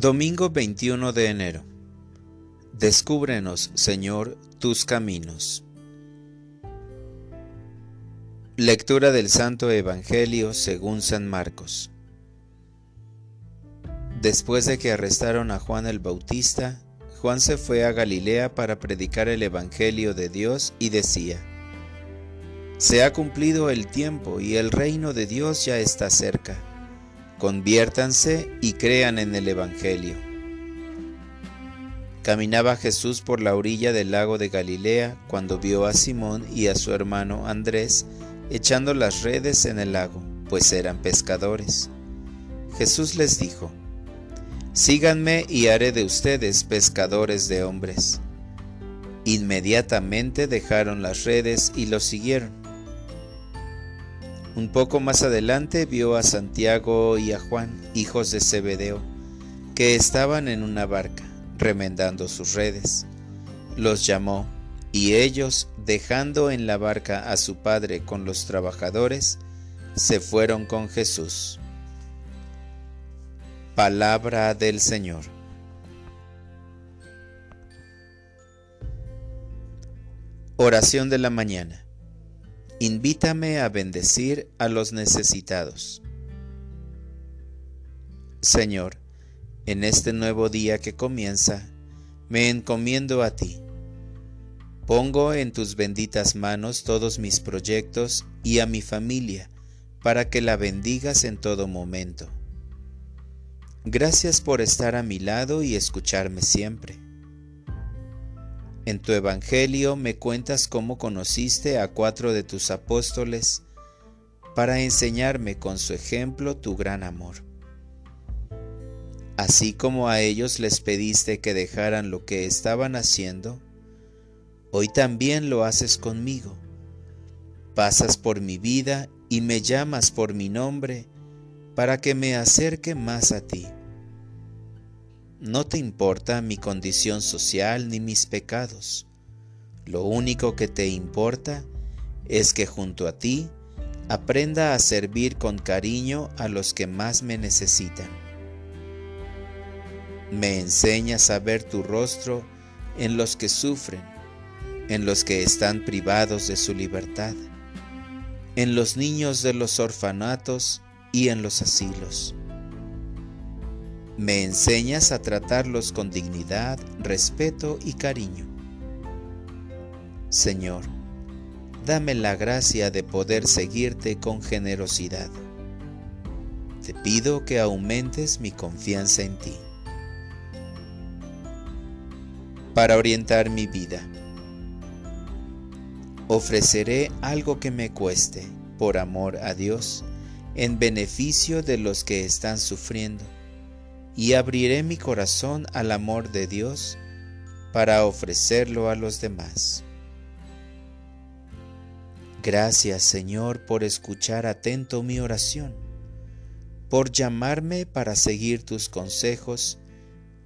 Domingo 21 de enero. Descúbrenos, Señor, tus caminos. Lectura del Santo Evangelio según San Marcos. Después de que arrestaron a Juan el Bautista, Juan se fue a Galilea para predicar el Evangelio de Dios y decía, Se ha cumplido el tiempo y el reino de Dios ya está cerca conviértanse y crean en el Evangelio. Caminaba Jesús por la orilla del lago de Galilea cuando vio a Simón y a su hermano Andrés echando las redes en el lago, pues eran pescadores. Jesús les dijo, Síganme y haré de ustedes pescadores de hombres. Inmediatamente dejaron las redes y lo siguieron. Un poco más adelante vio a Santiago y a Juan, hijos de Zebedeo, que estaban en una barca, remendando sus redes. Los llamó, y ellos, dejando en la barca a su padre con los trabajadores, se fueron con Jesús. Palabra del Señor. Oración de la mañana. Invítame a bendecir a los necesitados. Señor, en este nuevo día que comienza, me encomiendo a ti. Pongo en tus benditas manos todos mis proyectos y a mi familia, para que la bendigas en todo momento. Gracias por estar a mi lado y escucharme siempre. En tu Evangelio me cuentas cómo conociste a cuatro de tus apóstoles para enseñarme con su ejemplo tu gran amor. Así como a ellos les pediste que dejaran lo que estaban haciendo, hoy también lo haces conmigo. Pasas por mi vida y me llamas por mi nombre para que me acerque más a ti. No te importa mi condición social ni mis pecados. Lo único que te importa es que junto a ti aprenda a servir con cariño a los que más me necesitan. Me enseñas a ver tu rostro en los que sufren, en los que están privados de su libertad, en los niños de los orfanatos y en los asilos me enseñas a tratarlos con dignidad, respeto y cariño. Señor, dame la gracia de poder seguirte con generosidad. Te pido que aumentes mi confianza en ti. Para orientar mi vida, ofreceré algo que me cueste, por amor a Dios, en beneficio de los que están sufriendo y abriré mi corazón al amor de Dios para ofrecerlo a los demás. Gracias Señor por escuchar atento mi oración, por llamarme para seguir tus consejos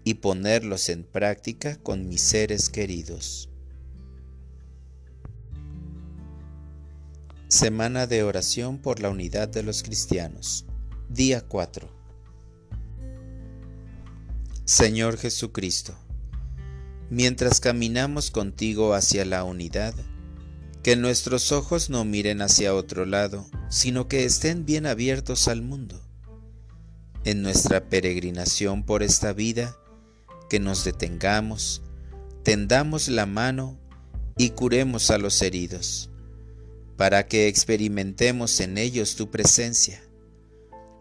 y ponerlos en práctica con mis seres queridos. Semana de oración por la unidad de los cristianos. Día 4. Señor Jesucristo, mientras caminamos contigo hacia la unidad, que nuestros ojos no miren hacia otro lado, sino que estén bien abiertos al mundo. En nuestra peregrinación por esta vida, que nos detengamos, tendamos la mano y curemos a los heridos, para que experimentemos en ellos tu presencia